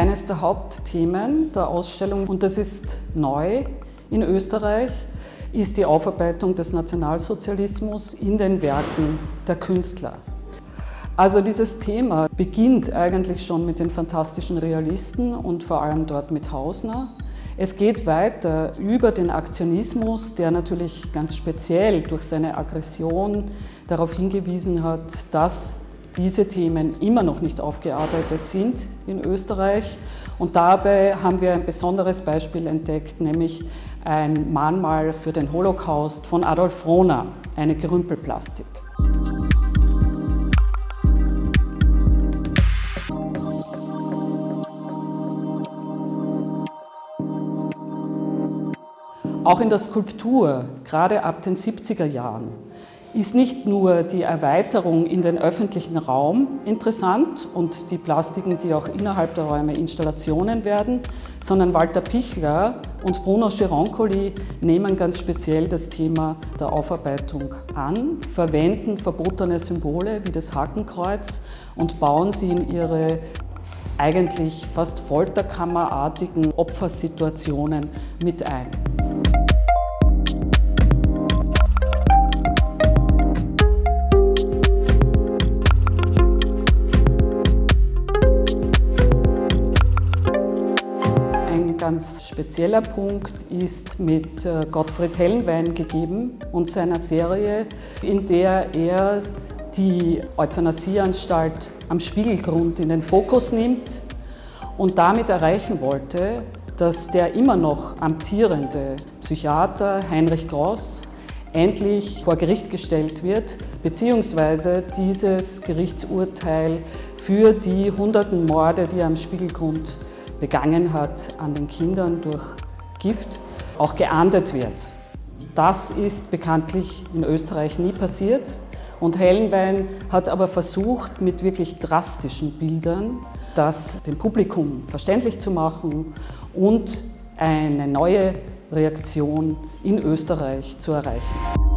eines der Hauptthemen der Ausstellung und das ist neu in Österreich, ist die Aufarbeitung des Nationalsozialismus in den Werken der Künstler. Also dieses Thema beginnt eigentlich schon mit den fantastischen Realisten und vor allem dort mit Hausner. Es geht weiter über den Aktionismus, der natürlich ganz speziell durch seine Aggression darauf hingewiesen hat, dass diese Themen immer noch nicht aufgearbeitet sind in Österreich. Und dabei haben wir ein besonderes Beispiel entdeckt, nämlich ein Mahnmal für den Holocaust von Adolf Frohner, eine Gerümpelplastik. Auch in der Skulptur, gerade ab den 70er Jahren, ist nicht nur die Erweiterung in den öffentlichen Raum interessant und die Plastiken, die auch innerhalb der Räume Installationen werden, sondern Walter Pichler und Bruno Gironcoli nehmen ganz speziell das Thema der Aufarbeitung an, verwenden verbotene Symbole wie das Hakenkreuz und bauen sie in ihre eigentlich fast folterkammerartigen Opfersituationen mit ein. Ganz spezieller Punkt ist mit äh, Gottfried Hellenwein gegeben und seiner Serie, in der er die Euthanasieanstalt am Spiegelgrund in den Fokus nimmt und damit erreichen wollte, dass der immer noch amtierende Psychiater Heinrich Gross endlich vor Gericht gestellt wird, beziehungsweise dieses Gerichtsurteil für die hunderten Morde, die er am Spiegelgrund begangen hat an den Kindern durch Gift, auch geahndet wird. Das ist bekanntlich in Österreich nie passiert. Und Hellenwein hat aber versucht, mit wirklich drastischen Bildern das dem Publikum verständlich zu machen und eine neue Reaktion in Österreich zu erreichen.